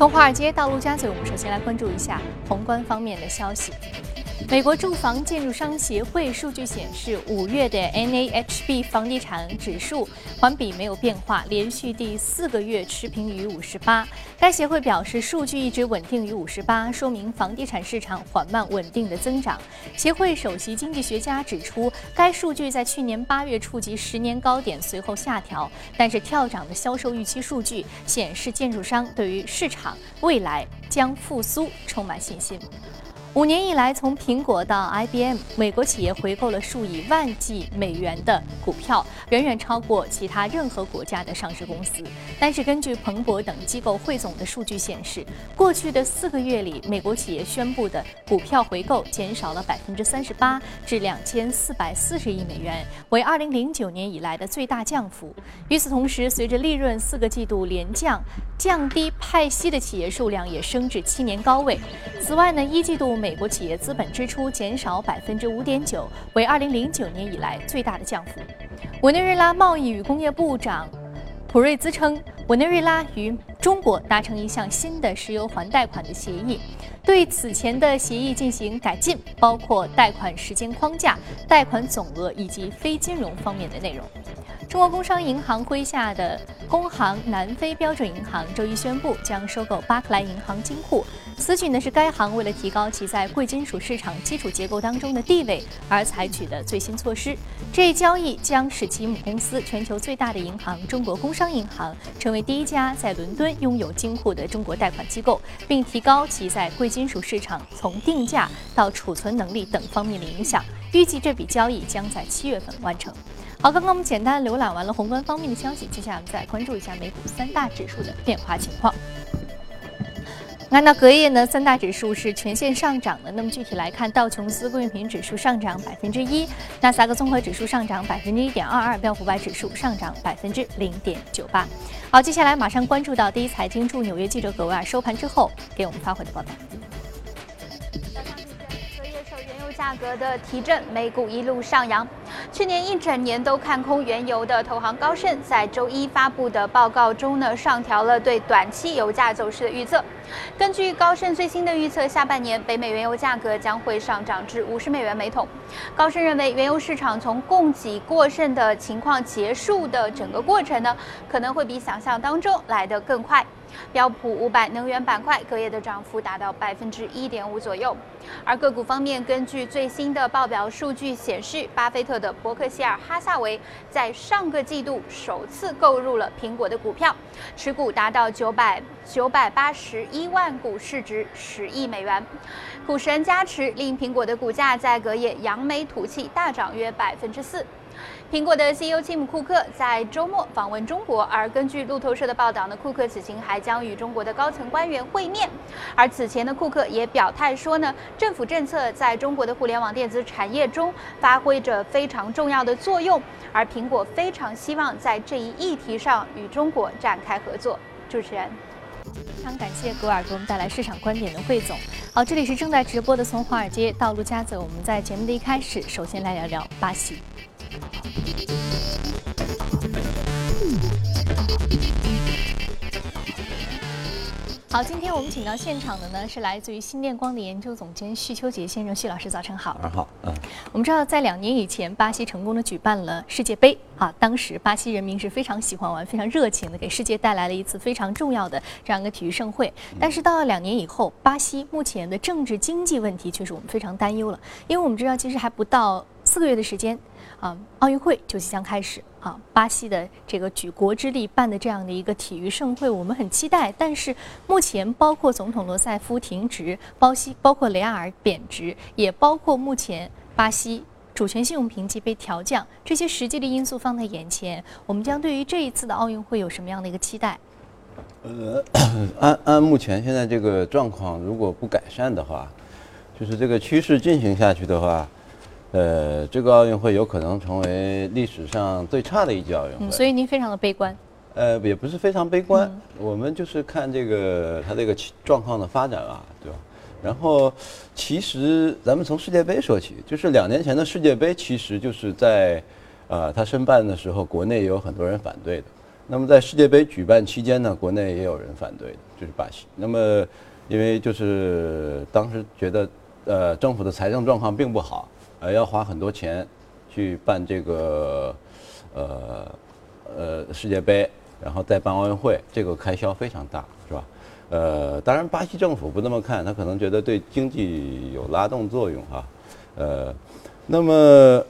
从华尔街到陆家嘴，我们首先来关注一下宏观方面的消息。美国住房建筑商协会数据显示，五月的 NAHB 房地产指数环比没有变化，连续第四个月持平于五十八。该协会表示，数据一直稳定于五十八，说明房地产市场缓慢稳定的增长。协会首席经济学家指出，该数据在去年八月触及十年高点，随后下调，但是跳涨的销售预期数据显示，建筑商对于市场未来将复苏充满信心。五年以来，从苹果到 IBM，美国企业回购了数以万计美元的股票，远远超过其他任何国家的上市公司。但是，根据彭博等机构汇总的数据显示，过去的四个月里，美国企业宣布的股票回购减少了百分之三十八，至两千四百四十亿美元，为二零零九年以来的最大降幅。与此同时，随着利润四个季度连降，降低派息的企业数量也升至七年高位。此外呢，一季度。美国企业资本支出减少百分之五点九，为二零零九年以来最大的降幅。委内瑞拉贸易与工业部长普瑞兹称，委内瑞拉与中国达成一项新的石油还贷款的协议，对此前的协议进行改进，包括贷款时间框架、贷款总额以及非金融方面的内容。中国工商银行麾下的工行南非标准银行周一宣布将收购巴克莱银行金库。此举呢是该行为了提高其在贵金属市场基础结构当中的地位而采取的最新措施。这一交易将使其母公司全球最大的银行中国工商银行成为第一家在伦敦拥有金库的中国贷款机构，并提高其在贵金属市场从定价到储存能力等方面的影响。预计这笔交易将在七月份完成。好，刚刚我们简单浏览完了宏观方面的消息，接下来我们再关注一下美股三大指数的变化情况。按照隔夜呢，三大指数是全线上涨的。那么具体来看，道琼斯工业品指数上涨百分之一，纳斯达克综合指数上涨百分之一点二二，标普五百指数上涨百分之零点九八。好，接下来马上关注到第一财经驻纽约记者葛维尔收盘之后给我们发回的报道。隔夜受原油价格的提振，美股一路上扬。去年一整年都看空原油的投行高盛，在周一发布的报告中呢，上调了对短期油价走势的预测。根据高盛最新的预测，下半年北美原油价格将会上涨至五十美元每桶。高盛认为，原油市场从供给过剩的情况结束的整个过程呢，可能会比想象当中来得更快。标普五百能源板块隔夜的涨幅达到百分之一点五左右，而个股方面，根据最新的报表数据显示，巴菲特的伯克希尔哈萨维在上个季度首次购入了苹果的股票，持股达到九百九百八十一万股，市值十亿美元。股神加持令苹果的股价在隔夜扬眉吐气，大涨约百分之四。苹果的 CEO 吉姆·库克在周末访问中国，而根据路透社的报道呢，库克此行还将与中国的高层官员会面。而此前的库克也表态说呢，政府政策在中国的互联网电子产业中发挥着非常重要的作用，而苹果非常希望在这一议题上与中国展开合作。主持人，非常感谢格尔给我们带来市场观点的汇总。好，这里是正在直播的从华尔街到陆家嘴，我们在节目的一开始，首先来聊聊巴西。好，今天我们请到现场的呢是来自于新电光的研究总监徐秋杰先生，徐老师早晨好。早上好，嗯。我们知道，在两年以前，巴西成功的举办了世界杯啊，当时巴西人民是非常喜欢玩、非常热情的，给世界带来了一次非常重要的这样一个体育盛会。但是到了两年以后，巴西目前的政治经济问题却是我们非常担忧了，因为我们知道，其实还不到四个月的时间。啊，奥运会就即将开始啊！巴西的这个举国之力办的这样的一个体育盛会，我们很期待。但是目前，包括总统罗塞夫停职，包西包括雷亚尔贬值，也包括目前巴西主权信用评级被调降，这些实际的因素放在眼前，我们将对于这一次的奥运会有什么样的一个期待？呃，按按目前现在这个状况，如果不改善的话，就是这个趋势进行下去的话。呃，这个奥运会有可能成为历史上最差的一届奥运会，所以您非常的悲观。呃，也不是非常悲观，我们就是看这个它这个状况的发展啊，对吧？然后，其实咱们从世界杯说起，就是两年前的世界杯，其实就是在，呃，它申办的时候，国内也有很多人反对的。那么在世界杯举办期间呢，国内也有人反对的，就是巴西。那么因为就是当时觉得，呃，政府的财政状况并不好，呃，要花很多钱去办这个，呃，呃世界杯，然后再办奥运会，这个开销非常大，是吧？呃，当然巴西政府不那么看，他可能觉得对经济有拉动作用哈，呃，那么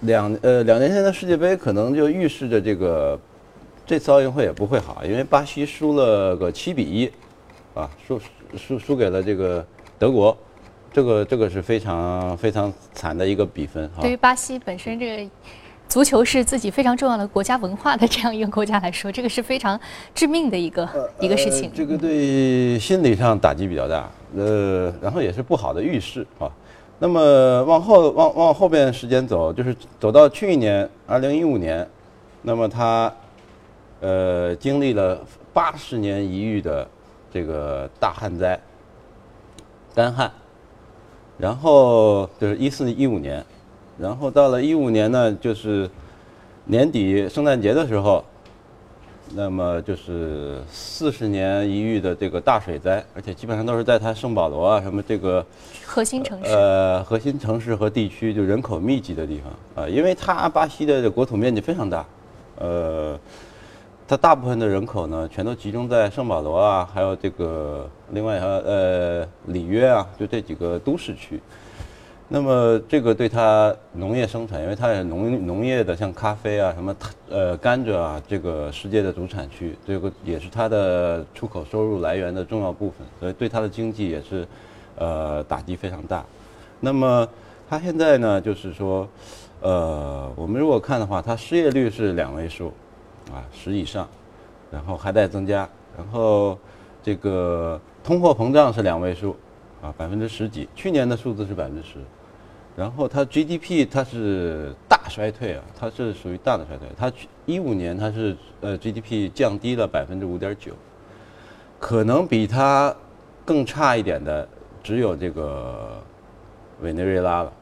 两呃两年前的世界杯可能就预示着这个。这次奥运会也不会好，因为巴西输了个七比一，啊，输输输给了这个德国，这个这个是非常非常惨的一个比分。对于巴西本身这个足球是自己非常重要的国家文化的这样一个国家来说，这个是非常致命的一个一个事情。这个对心理上打击比较大，呃，然后也是不好的预示啊。那么往后往往后边时间走，就是走到去年二零一五年，那么他。呃，经历了八十年一遇的这个大旱灾，干旱，然后就是一四一五年，然后到了一五年呢，就是年底圣诞节的时候，那么就是四十年一遇的这个大水灾，而且基本上都是在它圣保罗啊什么这个核心城市，呃，核心城市和地区就人口密集的地方啊，因为它巴西的国土面积非常大，呃。它大部分的人口呢，全都集中在圣保罗啊，还有这个另外还呃里约啊，就这几个都市区。那么这个对它农业生产，因为它是农农业的，像咖啡啊、什么呃甘蔗啊，这个世界的主产区，这个也是它的出口收入来源的重要部分，所以对它的经济也是呃打击非常大。那么它现在呢，就是说，呃，我们如果看的话，它失业率是两位数。啊，十以上，然后还在增加，然后这个通货膨胀是两位数，啊，百分之十几，去年的数字是百分之十，然后它 GDP 它是大衰退啊，它是属于大的衰退，它一五年它是呃 GDP 降低了百分之五点九，可能比它更差一点的只有这个委内瑞拉了，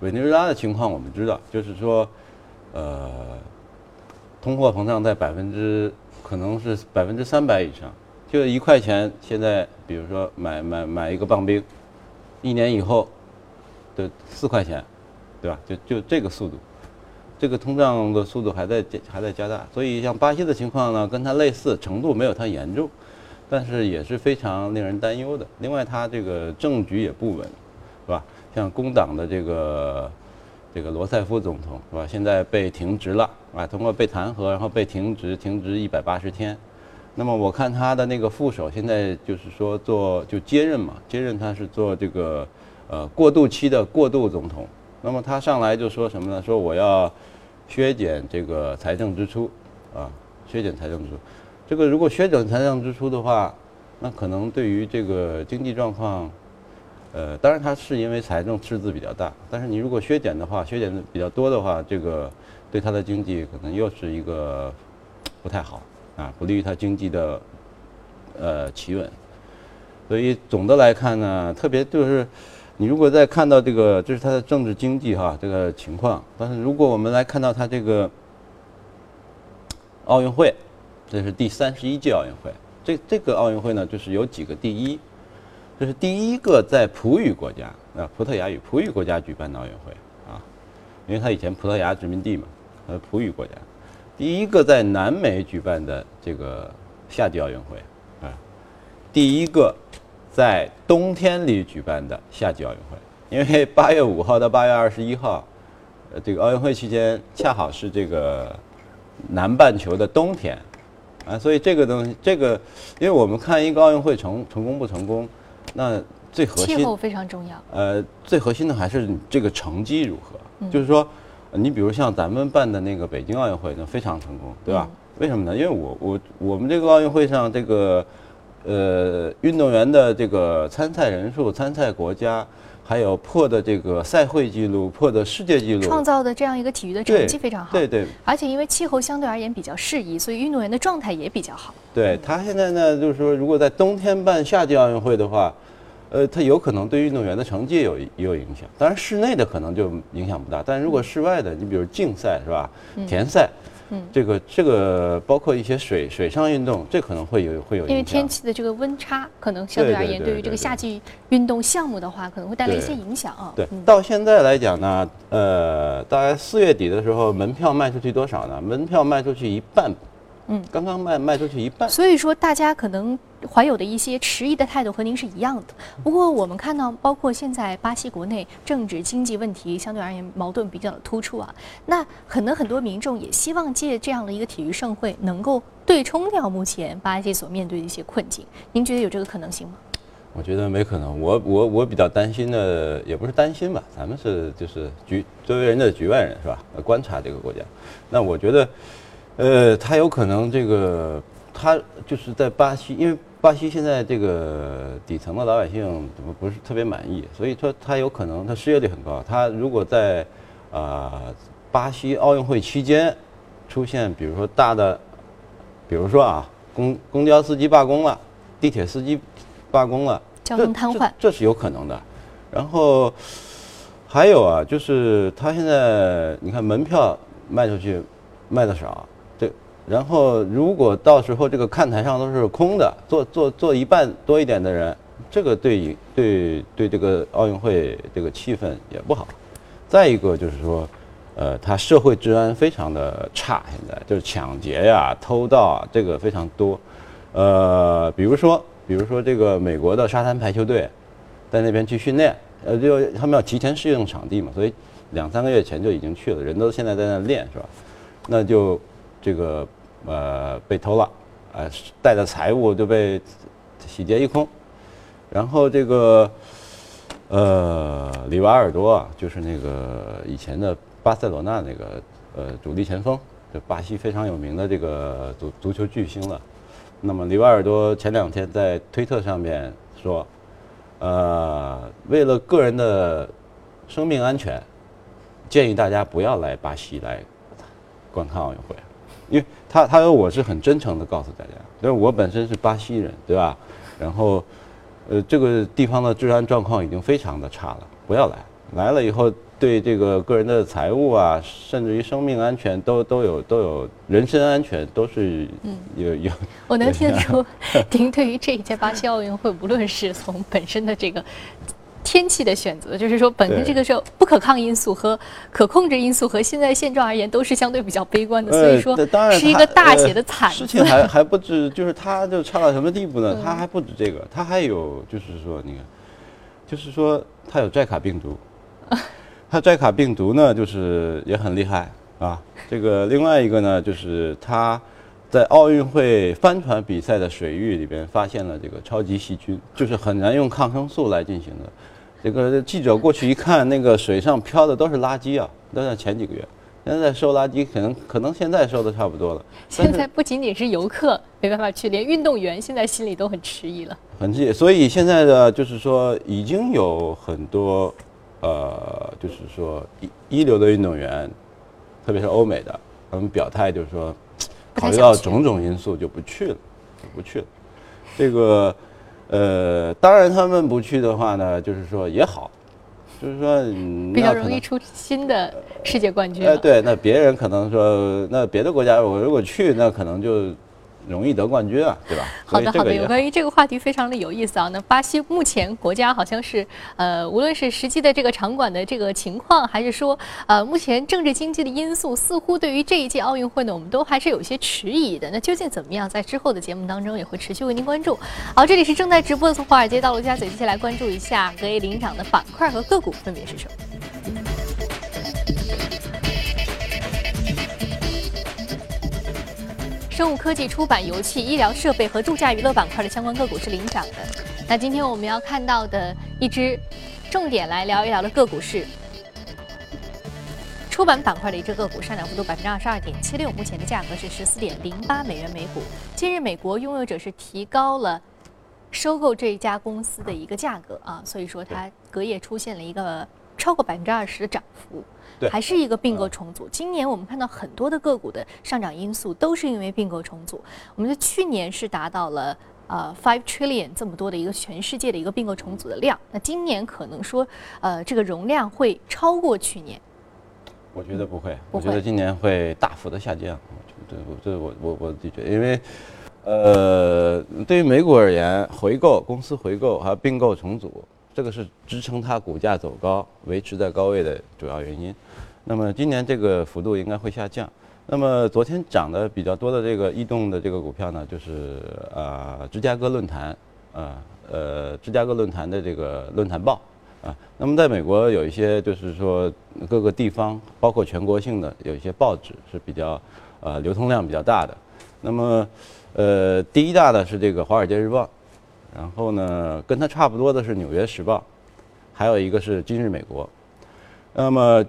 委内瑞拉的情况我们知道，就是说，呃。通货膨胀在百分之可能是百分之三百以上，就一块钱，现在比如说买买买一个棒冰，一年以后的四块钱，对吧？就就这个速度，这个通胀的速度还在还在加大，所以像巴西的情况呢，跟它类似，程度没有它严重，但是也是非常令人担忧的。另外，它这个政局也不稳，是吧？像工党的这个。这个罗塞夫总统是吧？现在被停职了啊，通过被弹劾，然后被停职，停职一百八十天。那么我看他的那个副手现在就是说做就接任嘛，接任他是做这个呃过渡期的过渡总统。那么他上来就说什么呢？说我要削减这个财政支出啊，削减财政支出。这个如果削减财政支出的话，那可能对于这个经济状况。呃，当然它是因为财政赤字比较大，但是你如果削减的话，削减的比较多的话，这个对它的经济可能又是一个不太好啊，不利于它经济的呃企稳。所以总的来看呢，特别就是你如果再看到这个，这是它的政治经济哈这个情况，但是如果我们来看到它这个奥运会，这是第三十一届奥运会，这这个奥运会呢，就是有几个第一。这是第一个在葡语国家啊，葡萄牙语葡语国家举办的奥运会啊，因为它以前葡萄牙殖民地嘛，它是，葡语国家，第一个在南美举办的这个夏季奥运会啊，第一个在冬天里举办的夏季奥运会，因为八月五号到八月二十一号，呃，这个奥运会期间恰好是这个南半球的冬天啊，所以这个东西，这个，因为我们看一个奥运会成成功不成功。那最核心气候非常重要。呃，最核心的还是这个成绩如何。就是说，你比如像咱们办的那个北京奥运会，那非常成功，对吧？为什么呢？因为我我我们这个奥运会上，这个呃运动员的这个参赛人数、参赛国家，还有破的这个赛会纪录、破的世界纪录，创造的这样一个体育的成绩非常好。对对。而且因为气候相对而言比较适宜，所以运动员的状态也比较好。对他现在呢，就是说，如果在冬天办夏季奥运会的话。呃，他有可能对运动员的成绩有也有影响，当然室内的可能就影响不大，但如果室外的，你比如竞赛是吧？田赛，嗯，这个这个包括一些水水上运动，这可能会有会有因为天气的这个温差，可能相对而言，对于这个夏季运动项目的话，可能会带来一些影响啊。对，到现在来讲呢，呃，大概四月底的时候，门票卖出去多少呢？门票卖出去一半。嗯，刚刚卖卖出去一半，所以说大家可能怀有的一些迟疑的态度和您是一样的。不过我们看到，包括现在巴西国内政治经济问题相对而言矛盾比较的突出啊，那可能很多民众也希望借这样的一个体育盛会，能够对冲掉目前巴西所面对的一些困境。您觉得有这个可能性吗？我觉得没可能。我我我比较担心的，也不是担心吧，咱们是就是局周围人的局外人是吧？观察这个国家，那我觉得。呃，他有可能这个，他就是在巴西，因为巴西现在这个底层的老百姓怎么不是特别满意，所以说他有可能他失业率很高。他如果在啊巴西奥运会期间出现，比如说大的，比如说啊公公交司机罢工了，地铁司机罢工了，交通瘫痪，这是有可能的。然后还有啊，就是他现在你看门票卖出去卖的少。然后，如果到时候这个看台上都是空的，坐坐坐一半多一点的人，这个对对对这个奥运会这个气氛也不好。再一个就是说，呃，它社会治安非常的差，现在就是抢劫呀、偷盗啊，这个非常多。呃，比如说，比如说这个美国的沙滩排球队，在那边去训练，呃，就他们要提前适应场地嘛，所以两三个月前就已经去了，人都现在在那练，是吧？那就。这个呃被偷了，呃带的财物就被洗劫一空，然后这个呃里瓦尔多啊，就是那个以前的巴塞罗那那个呃主力前锋，就巴西非常有名的这个足足球巨星了。那么里瓦尔多前两天在推特上面说，呃为了个人的生命安全，建议大家不要来巴西来观看奥运会。因为他他说我是很真诚的告诉大家，因为我本身是巴西人，对吧？然后，呃，这个地方的治安状况已经非常的差了，不要来，来了以后对这个个人的财物啊，甚至于生命安全都都有都有人身安全都是有有。我能听得出，您对于这一届巴西奥运会，无论是从本身的这个。天气的选择，就是说，本身这个是不可抗因素和可控制因素，和现在现状而言，都是相对比较悲观的。所以说，是一个大写的惨。事情还 还不止，就是它就差到什么地步呢？它还不止这个，它还有就是说，你看，就是说，它有寨卡病毒。它寨卡病毒呢，就是也很厉害啊。这个另外一个呢，就是它在奥运会帆船比赛的水域里边发现了这个超级细菌，就是很难用抗生素来进行的。这个记者过去一看，那个水上漂的都是垃圾啊！都是前几个月，现在收垃圾，可能可能现在收的差不多了。现在不仅仅是游客没办法去，连运动员现在心里都很迟疑了。很迟疑，所以现在的就是说，已经有很多，呃，就是说一一流的运动员，特别是欧美的，他们表态就是说，考虑到种种因素就不去了，就不去了。这个。呃，当然他们不去的话呢，就是说也好，就是说比较容易出新的世界冠军。呃，对，那别人可能说，那别的国家我如果去，那可能就。容易得冠军啊，对吧？好的，好的。有关于这个话题非常的有意思啊。那巴西目前国家好像是呃，无论是实际的这个场馆的这个情况，还是说呃，目前政治经济的因素，似乎对于这一届奥运会呢，我们都还是有些迟疑的。那究竟怎么样？在之后的节目当中也会持续为您关注。好，这里是正在直播的从华尔街到陆家嘴，接下来关注一下隔夜领涨的板块和个股分别是什么。生物科技、出版、油气、医疗设备和度假娱乐板块的相关个股是领涨的。那今天我们要看到的一只重点来聊一聊的个股是出版板块的一只个股，上涨幅度百分之二十二点七六，目前的价格是十四点零八美元每股。近日，美国拥有者是提高了收购这一家公司的一个价格啊，所以说它隔夜出现了一个超过百分之二十的涨幅。还是一个并购重组。今年我们看到很多的个股的上涨因素都是因为并购重组。我们的去年是达到了呃 five trillion 这么多的一个全世界的一个并购重组的量。那今年可能说呃这个容量会超过去年。我觉得不会，不会我觉得今年会大幅的下降。我觉得这这我我我的确，因为呃，对于美股而言，回购公司回购还有并购重组，这个是支撑它股价走高、维持在高位的主要原因。那么今年这个幅度应该会下降。那么昨天涨得比较多的这个异动的这个股票呢，就是啊、芝加哥论坛啊呃芝加哥论坛的这个论坛报啊。那么在美国有一些就是说各个地方，包括全国性的有一些报纸是比较呃流通量比较大的。那么呃第一大的是这个《华尔街日报》，然后呢跟它差不多的是《纽约时报》，还有一个是《今日美国》。那么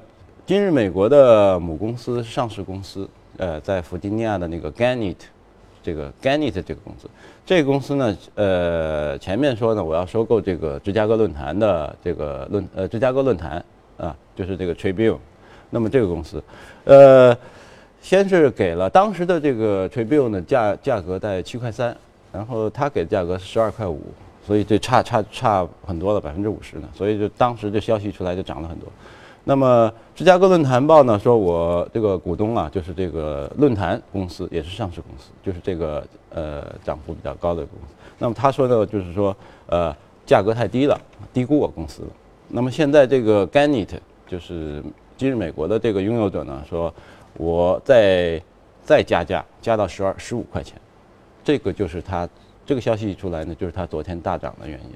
今日美国的母公司上市公司，呃，在弗吉尼亚的那个 Gannett，这个 Gannett 这个公司，这个公司呢，呃，前面说呢，我要收购这个芝加哥论坛的这个论呃芝加哥论坛啊，就是这个 Tribune，那么这个公司，呃，先是给了当时的这个 Tribune 的价价格在七块三，然后他给的价格是十二块五，所以这差差差很多了，百分之五十呢，所以就当时这消息出来就涨了很多。那么芝加哥论坛报呢，说我这个股东啊，就是这个论坛公司，也是上市公司，就是这个呃涨幅比较高的公司。那么他说的就是说，呃，价格太低了，低估我公司了。那么现在这个 Gannett 就是今日美国的这个拥有者呢，说我再再加价，加到十二十五块钱，这个就是他这个消息一出来呢，就是他昨天大涨的原因。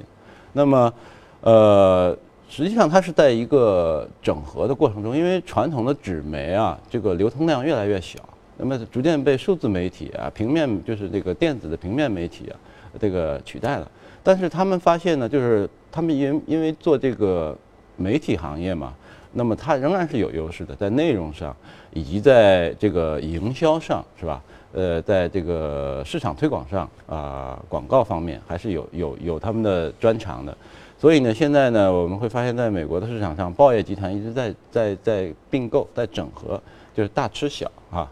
那么，呃。实际上，它是在一个整合的过程中，因为传统的纸媒啊，这个流通量越来越小，那么逐渐被数字媒体啊、平面就是这个电子的平面媒体啊，这个取代了。但是他们发现呢，就是他们因因为做这个媒体行业嘛，那么它仍然是有优势的，在内容上以及在这个营销上，是吧？呃，在这个市场推广上啊、广告方面还是有有有他们的专长的。所以呢，现在呢，我们会发现，在美国的市场上，报业集团一直在在在并购、在整合，就是大吃小啊。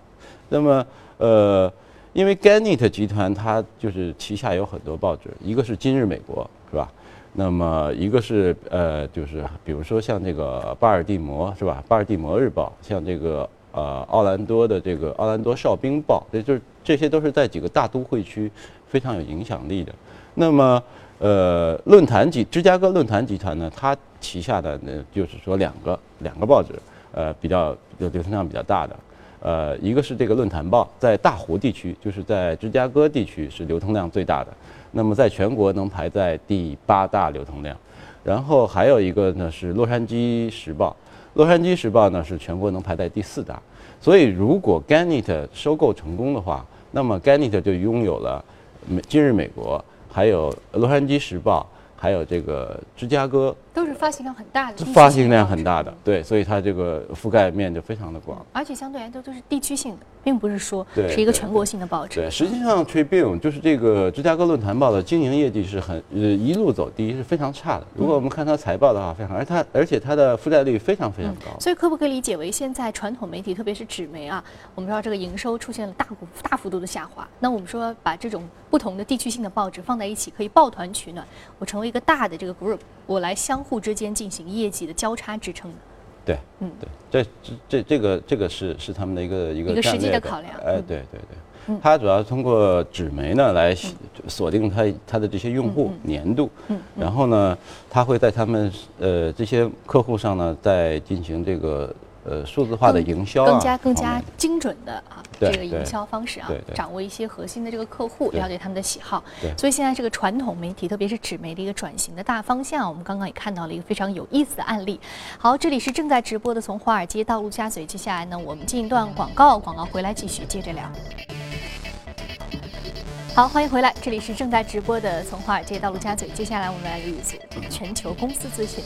那么，呃，因为 Gannett 集团它就是旗下有很多报纸，一个是《今日美国》，是吧？那么一个是呃，就是比如说像这个巴尔的摩，是吧？巴尔的摩日报，像这个呃奥兰多的这个奥兰多哨兵报，这就是这些都是在几个大都会区非常有影响力的。那么呃，论坛集芝加哥论坛集团呢，它旗下的呢，就是说两个两个报纸，呃，比较流流通量比较大的，呃，一个是这个论坛报，在大湖地区，就是在芝加哥地区是流通量最大的，那么在全国能排在第八大流通量，然后还有一个呢是洛杉矶时报，洛杉矶时报呢是全国能排在第四大，所以如果 Gannett 收购成功的话，那么 Gannett 就拥有了美今日美国。还有《洛杉矶时报》，还有这个芝加哥，都是发行量很大的，发行量很大的，对，所以它这个覆盖面就非常的广，而且相对来说都是地区性的，并不是说是一个全国性的报纸。对，实际上 Tribune 就是这个芝加哥论坛报的经营业绩是很呃一路走低，是非常差的。如果我们看它财报的话，非常，而它而且它的负债率非常非常高。所以可不可以理解为现在传统媒体，特别是纸媒啊，我们知道这个营收出现了大幅大幅度的下滑。那我们说把这种不同的地区性的报纸放在一起，可以抱团取暖，我成为一个大的这个 group，我来相互之间进行业绩的交叉支撑。对，嗯，对，这这这这个这个是是他们的一个一个一个实际的考量哎嗯，对对对嗯，它主要通过纸媒呢来锁定它它的这些用户嗯粘度，然后呢，它会在他们呃这些客户上呢再进行这个呃数字化的营销啊，更加更加精准的啊，这个营销方式啊掌握一些核心的这个客户，了解他们的喜好。所以现在这个传统媒体，特别是纸媒的一个转型的大方向，我们刚刚也看到了一个非常有意思的案例。好，这里是正在直播的从华尔街到陆家嘴，接下来呢，我们进一段广告，广告回来继续接着聊。好，欢迎回来，这里是正在直播的从华尔街到陆家嘴，接下来我们来捋一组全球公司资讯。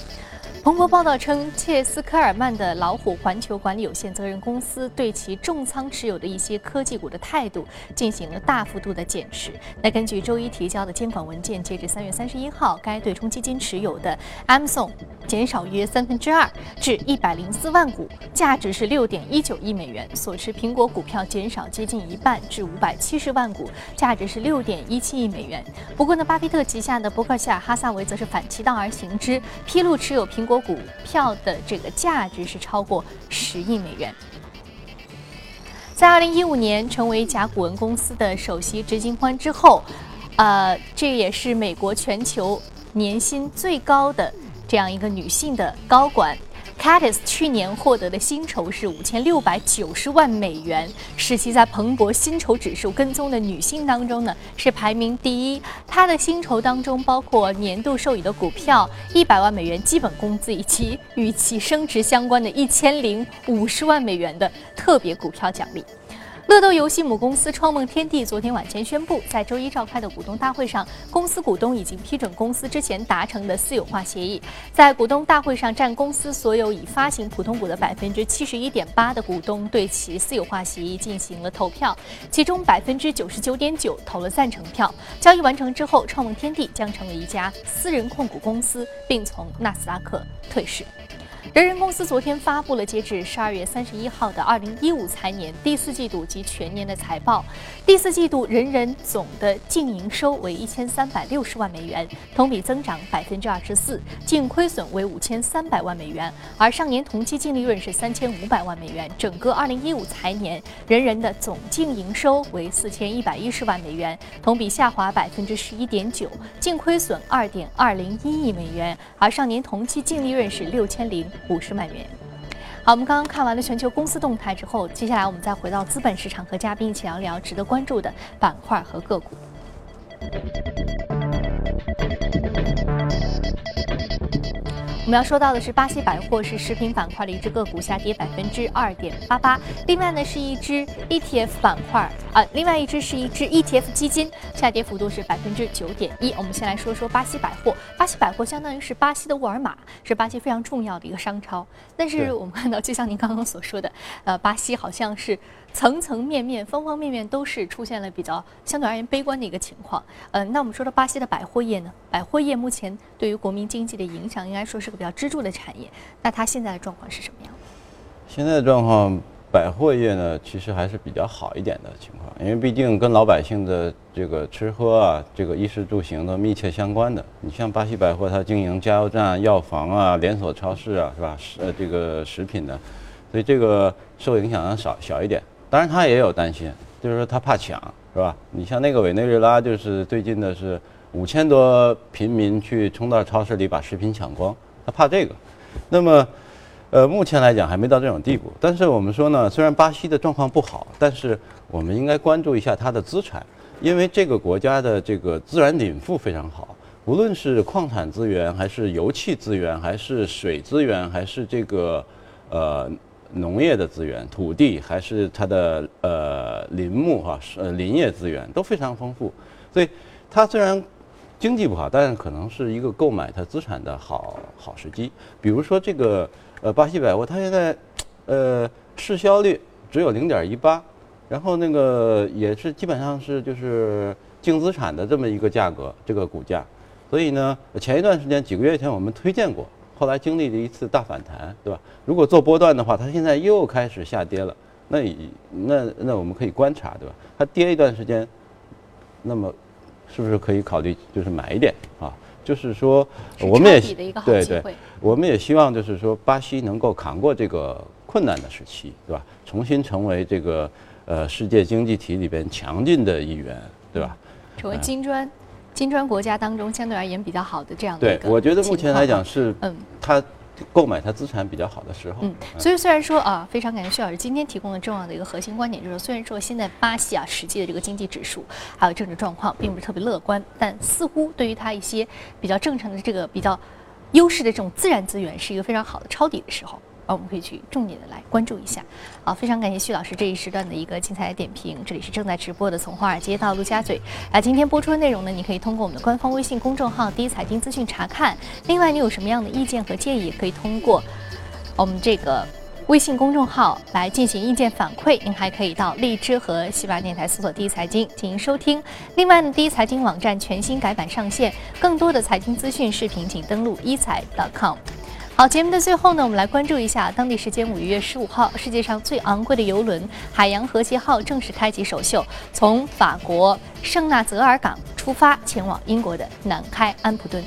彭博报道称，切斯科尔曼的老虎环球管理有限责任公司对其重仓持有的一些科技股的态度进行了大幅度的减持。那根据周一提交的监管文件，截至三月三十一号，该对冲基金持有的 Amazon、减少约三分之二，至一百零四万股，价值是六点一九亿美元。所持苹果股票减少接近一半，至五百七十万股，价值是六点一七亿美元。不过呢，巴菲特旗下的伯克希尔哈萨维则是反其道而行之，披露持有苹果股票的这个价值是超过十亿美元。在二零一五年成为甲骨文公司的首席执行官之后，呃，这也是美国全球年薪最高的这样一个女性的高管。Catis 去年获得的薪酬是五千六百九十万美元，使其在彭博薪酬指数跟踪的女性当中呢是排名第一。她的薪酬当中包括年度授予的股票一百万美元基本工资，以及与其升职相关的一千零五十万美元的特别股票奖励。乐斗游戏母公司创梦天地昨天晚间宣布，在周一召开的股东大会上，公司股东已经批准公司之前达成的私有化协议。在股东大会上，占公司所有已发行普通股的百分之七十一点八的股东对其私有化协议进行了投票，其中百分之九十九点九投了赞成票。交易完成之后，创梦天地将成为一家私人控股公司，并从纳斯达克退市。人人公司昨天发布了截至十二月三十一号的二零一五财年第四季度及全年的财报。第四季度人人总的净营收为一千三百六十万美元，同比增长百分之二十四，净亏损为五千三百万美元，而上年同期净利润是三千五百万美元。整个二零一五财年，人人的总净营收为四千一百一十万美元，同比下滑百分之十一点九，净亏损二点二零一亿美元，而上年同期净利润是六千零。五十万元。好，我们刚刚看完了全球公司动态之后，接下来我们再回到资本市场，和嘉宾一起聊聊值得关注的板块和个股。们要说到的是巴西百货，是食品板块的一只个股，下跌百分之二点八八。另外呢，是一只 ETF 板块啊，另外一只是一只 ETF 基金，下跌幅度是百分之九点一。我们先来说说巴西百货，巴西百货相当于是巴西的沃尔玛，是巴西非常重要的一个商超。但是我们看到，就像您刚刚所说的，呃，巴西好像是。层层面面、方方面面都是出现了比较相对而言悲观的一个情况。嗯，那我们说到巴西的百货业呢？百货业目前对于国民经济的影响，应该说是个比较支柱的产业。那它现在的状况是什么样？现在的状况，百货业呢，其实还是比较好一点的情况，因为毕竟跟老百姓的这个吃喝啊、这个衣食住行都密切相关的。你像巴西百货，它经营加油站、药房啊、连锁超市啊，是吧？食呃这个食品的，所以这个受影响要少小一点。当然，他也有担心，就是说他怕抢，是吧？你像那个委内瑞拉，就是最近的是五千多平民去冲到超市里把食品抢光，他怕这个。那么，呃，目前来讲还没到这种地步。但是我们说呢，虽然巴西的状况不好，但是我们应该关注一下它的资产，因为这个国家的这个自然禀赋非常好，无论是矿产资源，还是油气资源，还是水资源，还是这个呃。农业的资源、土地还是它的呃林木哈，呃林业资源都非常丰富，所以它虽然经济不好，但是可能是一个购买它资产的好好时机。比如说这个呃巴西百货，它现在呃市销率只有零点一八，然后那个也是基本上是就是净资产的这么一个价格，这个股价。所以呢，前一段时间几个月前我们推荐过。后来经历了一次大反弹，对吧？如果做波段的话，它现在又开始下跌了。那那那我们可以观察，对吧？它跌一段时间，那么是不是可以考虑就是买一点啊？就是说，我们也对对，我们也希望就是说，巴西能够扛过这个困难的时期，对吧？重新成为这个呃世界经济体里边强劲的一员，对吧？成为金砖。金砖国家当中相对而言比较好的这样的对，我觉得目前来讲是，嗯，他购买他资产比较好的时候。嗯，所以虽然说啊，非常感谢薛老师今天提供的重要的一个核心观点，就是虽然说现在巴西啊实际的这个经济指数还有政治状况并不是特别乐观，但似乎对于它一些比较正常的这个比较优势的这种自然资源是一个非常好的抄底的时候。我们可以去重点的来关注一下，好，非常感谢徐老师这一时段的一个精彩的点评。这里是正在直播的从华尔街到陆家嘴，啊，今天播出的内容呢，你可以通过我们的官方微信公众号“第一财经资讯”查看。另外，你有什么样的意见和建议，可以通过我们这个微信公众号来进行意见反馈。您还可以到荔枝和喜马电台搜索“第一财经”进行收听。另外呢，第一财经网站全新改版上线，更多的财经资讯视频，请登录一财 .com。好，节目的最后呢，我们来关注一下当地时间五月十五号，世界上最昂贵的游轮“海洋和谐号”正式开启首秀，从法国圣纳泽尔港出发，前往英国的南开安普顿。